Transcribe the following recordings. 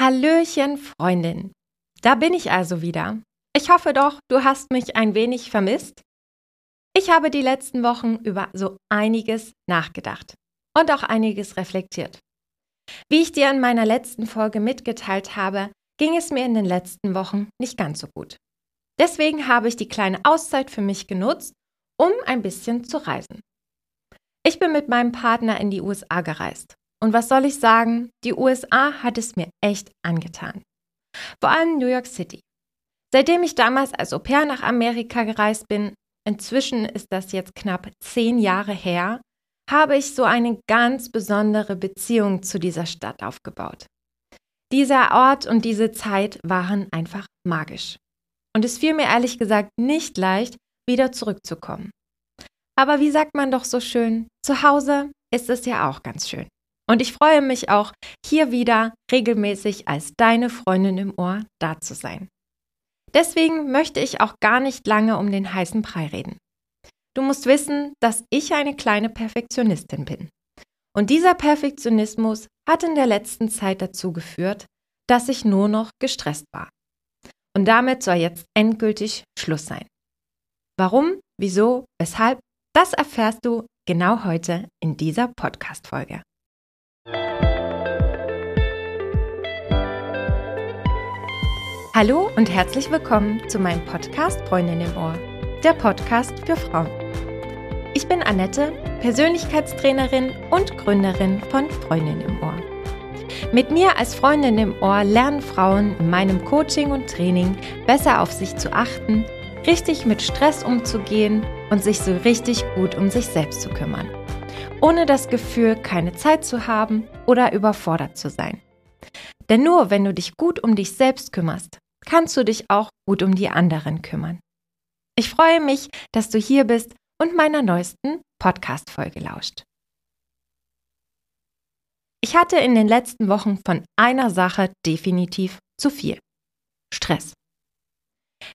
Hallöchen, Freundin. Da bin ich also wieder. Ich hoffe doch, du hast mich ein wenig vermisst. Ich habe die letzten Wochen über so einiges nachgedacht und auch einiges reflektiert. Wie ich dir in meiner letzten Folge mitgeteilt habe, ging es mir in den letzten Wochen nicht ganz so gut. Deswegen habe ich die kleine Auszeit für mich genutzt, um ein bisschen zu reisen. Ich bin mit meinem Partner in die USA gereist. Und was soll ich sagen? Die USA hat es mir echt angetan. Vor allem New York City. Seitdem ich damals als Au pair nach Amerika gereist bin, inzwischen ist das jetzt knapp zehn Jahre her, habe ich so eine ganz besondere Beziehung zu dieser Stadt aufgebaut. Dieser Ort und diese Zeit waren einfach magisch. Und es fiel mir ehrlich gesagt nicht leicht, wieder zurückzukommen. Aber wie sagt man doch so schön, zu Hause ist es ja auch ganz schön. Und ich freue mich auch, hier wieder regelmäßig als deine Freundin im Ohr da zu sein. Deswegen möchte ich auch gar nicht lange um den heißen Brei reden. Du musst wissen, dass ich eine kleine Perfektionistin bin. Und dieser Perfektionismus hat in der letzten Zeit dazu geführt, dass ich nur noch gestresst war. Und damit soll jetzt endgültig Schluss sein. Warum, wieso, weshalb, das erfährst du genau heute in dieser Podcast-Folge. Hallo und herzlich willkommen zu meinem Podcast Freundin im Ohr, der Podcast für Frauen. Ich bin Annette, Persönlichkeitstrainerin und Gründerin von Freundin im Ohr. Mit mir als Freundin im Ohr lernen Frauen in meinem Coaching und Training besser auf sich zu achten, richtig mit Stress umzugehen und sich so richtig gut um sich selbst zu kümmern, ohne das Gefühl, keine Zeit zu haben oder überfordert zu sein. Denn nur wenn du dich gut um dich selbst kümmerst, kannst du dich auch gut um die anderen kümmern. Ich freue mich, dass du hier bist und meiner neuesten Podcast-Folge lauscht. Ich hatte in den letzten Wochen von einer Sache definitiv zu viel. Stress.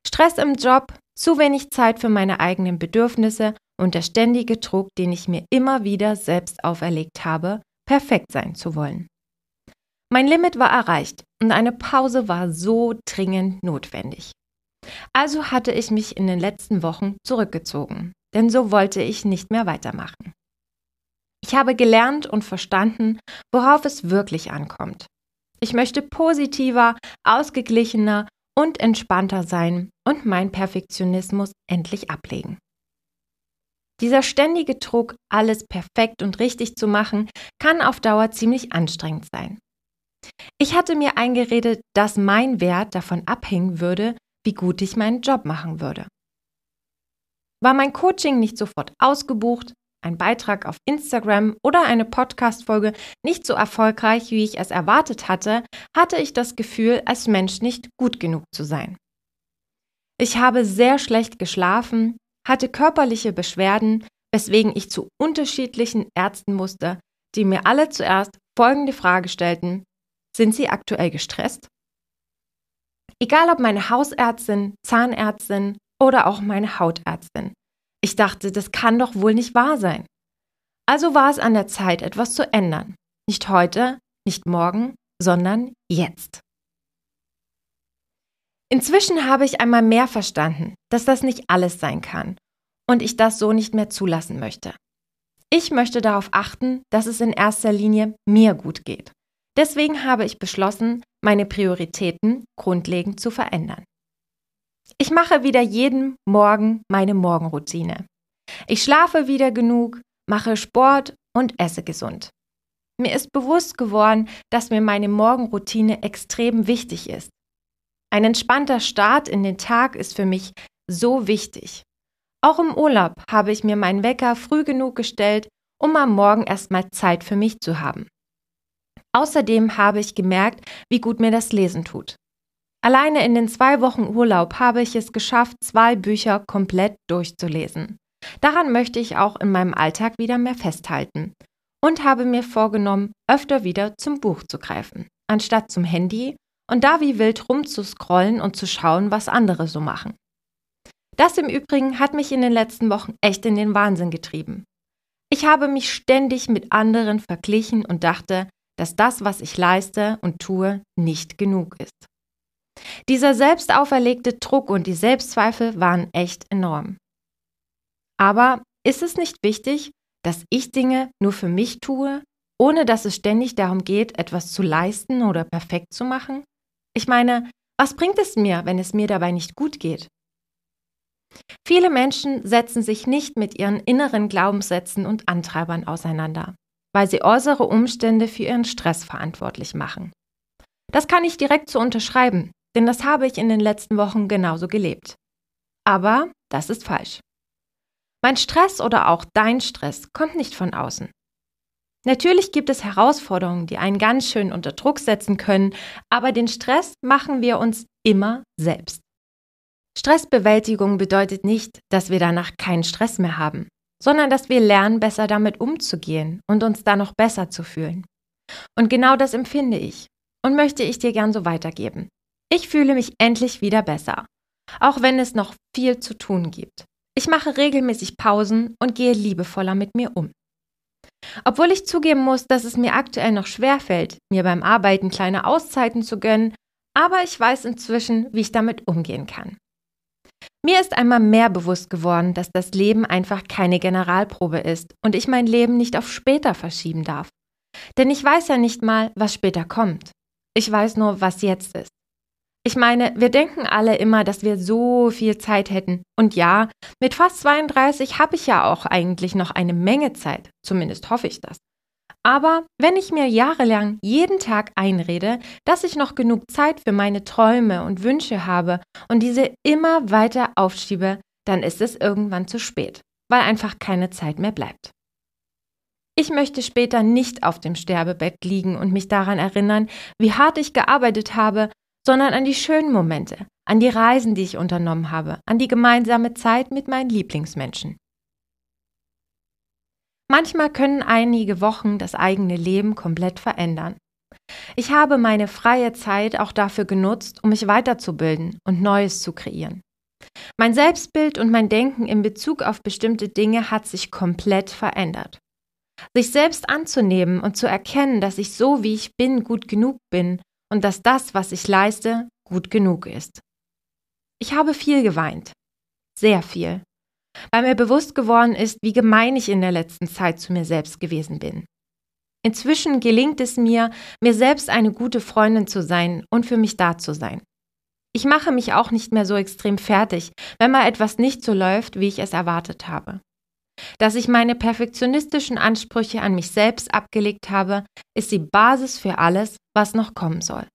Stress im Job, zu wenig Zeit für meine eigenen Bedürfnisse und der ständige Druck, den ich mir immer wieder selbst auferlegt habe, perfekt sein zu wollen. Mein Limit war erreicht und eine Pause war so dringend notwendig. Also hatte ich mich in den letzten Wochen zurückgezogen, denn so wollte ich nicht mehr weitermachen. Ich habe gelernt und verstanden, worauf es wirklich ankommt. Ich möchte positiver, ausgeglichener und entspannter sein und meinen Perfektionismus endlich ablegen. Dieser ständige Druck, alles perfekt und richtig zu machen, kann auf Dauer ziemlich anstrengend sein. Ich hatte mir eingeredet, dass mein Wert davon abhängen würde, wie gut ich meinen Job machen würde. War mein Coaching nicht sofort ausgebucht, ein Beitrag auf Instagram oder eine Podcast-Folge nicht so erfolgreich, wie ich es erwartet hatte, hatte ich das Gefühl, als Mensch nicht gut genug zu sein. Ich habe sehr schlecht geschlafen, hatte körperliche Beschwerden, weswegen ich zu unterschiedlichen Ärzten musste, die mir alle zuerst folgende Frage stellten, sind Sie aktuell gestresst? Egal ob meine Hausärztin, Zahnärztin oder auch meine Hautärztin. Ich dachte, das kann doch wohl nicht wahr sein. Also war es an der Zeit, etwas zu ändern. Nicht heute, nicht morgen, sondern jetzt. Inzwischen habe ich einmal mehr verstanden, dass das nicht alles sein kann und ich das so nicht mehr zulassen möchte. Ich möchte darauf achten, dass es in erster Linie mir gut geht Deswegen habe ich beschlossen, meine Prioritäten grundlegend zu verändern. Ich mache wieder jeden Morgen meine Morgenroutine. Ich schlafe wieder genug, mache Sport und esse gesund. Mir ist bewusst geworden, dass mir meine Morgenroutine extrem wichtig ist. Ein entspannter Start in den Tag ist für mich so wichtig. Auch im Urlaub habe ich mir meinen Wecker früh genug gestellt, um am Morgen erstmal Zeit für mich zu haben. Außerdem habe ich gemerkt, wie gut mir das Lesen tut. Alleine in den zwei Wochen Urlaub habe ich es geschafft, zwei Bücher komplett durchzulesen. Daran möchte ich auch in meinem Alltag wieder mehr festhalten und habe mir vorgenommen, öfter wieder zum Buch zu greifen, anstatt zum Handy und da wie wild rumzuscrollen und zu schauen, was andere so machen. Das im Übrigen hat mich in den letzten Wochen echt in den Wahnsinn getrieben. Ich habe mich ständig mit anderen verglichen und dachte, dass das, was ich leiste und tue, nicht genug ist. Dieser selbst auferlegte Druck und die Selbstzweifel waren echt enorm. Aber ist es nicht wichtig, dass ich Dinge nur für mich tue, ohne dass es ständig darum geht, etwas zu leisten oder perfekt zu machen? Ich meine, was bringt es mir, wenn es mir dabei nicht gut geht? Viele Menschen setzen sich nicht mit ihren inneren Glaubenssätzen und Antreibern auseinander, weil sie äußere Umstände für ihren Stress verantwortlich machen. Das kann ich direkt so unterschreiben, denn das habe ich in den letzten Wochen genauso gelebt. Aber das ist falsch. Mein Stress oder auch dein Stress kommt nicht von außen. Natürlich gibt es Herausforderungen, die einen ganz schön unter Druck setzen können, aber den Stress machen wir uns immer selbst. Stressbewältigung bedeutet nicht, dass wir danach keinen Stress mehr haben, sondern dass wir lernen, besser damit umzugehen und uns da noch besser zu fühlen. Und genau das empfinde ich und möchte ich dir gern so weitergeben. Ich fühle mich endlich wieder besser, auch wenn es noch viel zu tun gibt. Ich mache regelmäßig Pausen und gehe liebevoller mit mir um. Obwohl ich zugeben muss, dass es mir aktuell noch schwerfällt, mir beim Arbeiten kleine Auszeiten zu gönnen, aber ich weiß inzwischen, wie ich damit umgehen kann. Mir ist einmal mehr bewusst geworden, dass das Leben einfach keine Generalprobe ist und ich mein Leben nicht auf später verschieben darf. Denn ich weiß ja nicht mal, was später kommt. Ich weiß nur, was jetzt ist. Ich meine, wir denken alle immer, dass wir so viel Zeit hätten. Und ja, mit fast 32 habe ich ja auch eigentlich noch eine Menge Zeit. Zumindest hoffe ich das. Aber wenn ich mir jahrelang jeden Tag einrede, dass ich noch genug Zeit für meine Träume und Wünsche habe und diese immer weiter aufschiebe, dann ist es irgendwann zu spät, weil einfach keine Zeit mehr bleibt. Ich möchte später nicht auf dem Sterbebett liegen und mich daran erinnern, wie hart ich gearbeitet habe sondern an die schönen Momente, an die Reisen, die ich unternommen habe, an die gemeinsame Zeit mit meinen Lieblingsmenschen. Manchmal können einige Wochen das eigene Leben komplett verändern. Ich habe meine freie Zeit auch dafür genutzt, um mich weiterzubilden und Neues zu kreieren. Mein Selbstbild und mein Denken in Bezug auf bestimmte Dinge hat sich komplett verändert. Sich selbst anzunehmen und zu erkennen, dass ich so wie ich bin gut genug bin und dass das, was ich leiste, gut genug ist. Ich habe viel geweint, sehr viel, weil mir bewusst geworden ist, wie gemein ich in der letzten Zeit zu mir selbst gewesen bin. Inzwischen gelingt es mir, mir selbst eine gute Freundin zu sein und für mich da zu sein. Ich mache mich auch nicht mehr so extrem fertig, wenn mal etwas nicht so läuft, wie ich es erwartet habe. Dass ich meine perfektionistischen Ansprüche an mich selbst abgelegt habe, ist die Basis für alles, was noch kommen soll.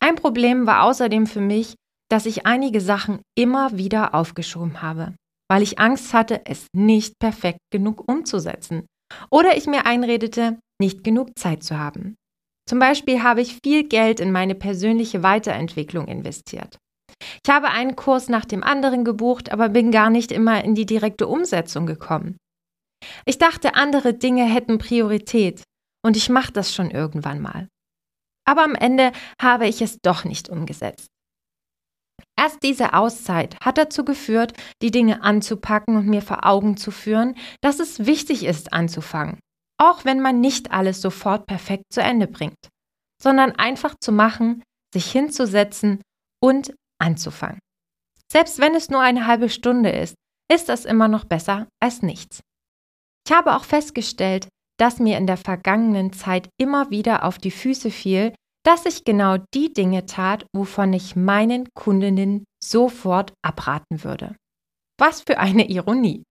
Ein Problem war außerdem für mich, dass ich einige Sachen immer wieder aufgeschoben habe, weil ich Angst hatte, es nicht perfekt genug umzusetzen oder ich mir einredete, nicht genug Zeit zu haben. Zum Beispiel habe ich viel Geld in meine persönliche Weiterentwicklung investiert. Ich habe einen Kurs nach dem anderen gebucht, aber bin gar nicht immer in die direkte Umsetzung gekommen. Ich dachte, andere Dinge hätten Priorität und ich mache das schon irgendwann mal. Aber am Ende habe ich es doch nicht umgesetzt. Erst diese Auszeit hat dazu geführt, die Dinge anzupacken und mir vor Augen zu führen, dass es wichtig ist anzufangen, auch wenn man nicht alles sofort perfekt zu Ende bringt, sondern einfach zu machen, sich hinzusetzen und anzufangen. Selbst wenn es nur eine halbe Stunde ist, ist das immer noch besser als nichts. Ich habe auch festgestellt, dass mir in der vergangenen Zeit immer wieder auf die Füße fiel, dass ich genau die Dinge tat, wovon ich meinen Kundinnen sofort abraten würde. Was für eine Ironie.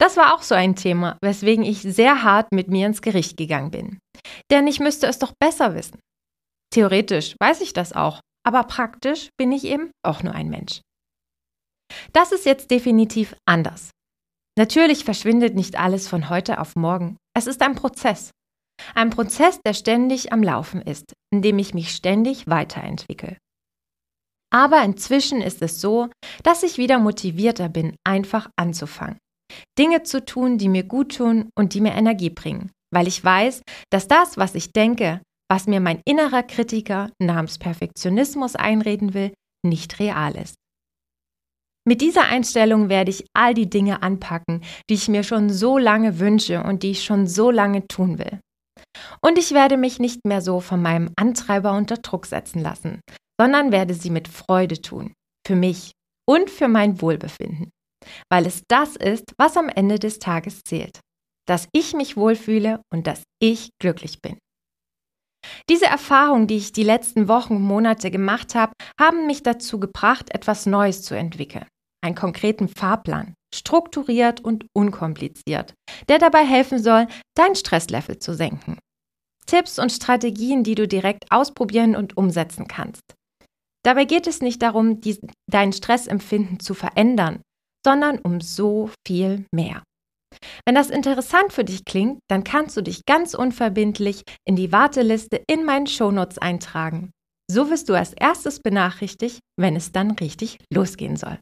Das war auch so ein Thema, weswegen ich sehr hart mit mir ins Gericht gegangen bin. Denn ich müsste es doch besser wissen. Theoretisch weiß ich das auch, aber praktisch bin ich eben auch nur ein Mensch. Das ist jetzt definitiv anders. Natürlich verschwindet nicht alles von heute auf morgen. Es ist ein Prozess. Ein Prozess, der ständig am Laufen ist, in dem ich mich ständig weiterentwickle. Aber inzwischen ist es so, dass ich wieder motivierter bin, einfach anzufangen. Dinge zu tun, die mir gut tun und die mir Energie bringen, weil ich weiß, dass das, was ich denke, was mir mein innerer Kritiker namens Perfektionismus einreden will, nicht real ist. Mit dieser Einstellung werde ich all die Dinge anpacken, die ich mir schon so lange wünsche und die ich schon so lange tun will. Und ich werde mich nicht mehr so von meinem Antreiber unter Druck setzen lassen, sondern werde sie mit Freude tun. Für mich und für mein Wohlbefinden. Weil es das ist, was am Ende des Tages zählt. Dass ich mich wohlfühle und dass ich glücklich bin. Diese Erfahrungen, die ich die letzten Wochen und Monate gemacht habe, haben mich dazu gebracht, etwas Neues zu entwickeln. Einen konkreten Fahrplan, strukturiert und unkompliziert, der dabei helfen soll, dein Stresslevel zu senken. Tipps und Strategien, die du direkt ausprobieren und umsetzen kannst. Dabei geht es nicht darum, die, dein Stressempfinden zu verändern, sondern um so viel mehr. Wenn das interessant für dich klingt, dann kannst du dich ganz unverbindlich in die Warteliste in meinen Shownotes eintragen. So wirst du als erstes benachrichtigt, wenn es dann richtig losgehen soll.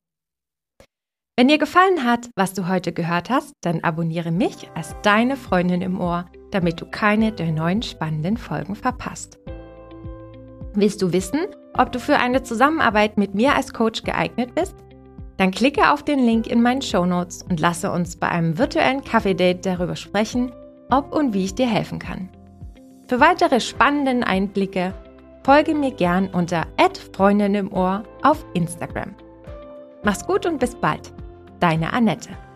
Wenn dir gefallen hat, was du heute gehört hast, dann abonniere mich als deine Freundin im Ohr, damit du keine der neuen spannenden Folgen verpasst. Willst du wissen, ob du für eine Zusammenarbeit mit mir als Coach geeignet bist? Dann klicke auf den Link in meinen Show Notes und lasse uns bei einem virtuellen Kaffee-Date darüber sprechen, ob und wie ich dir helfen kann. Für weitere spannende Einblicke folge mir gern unter Freundin im Ohr auf Instagram. Mach's gut und bis bald. Deine Annette.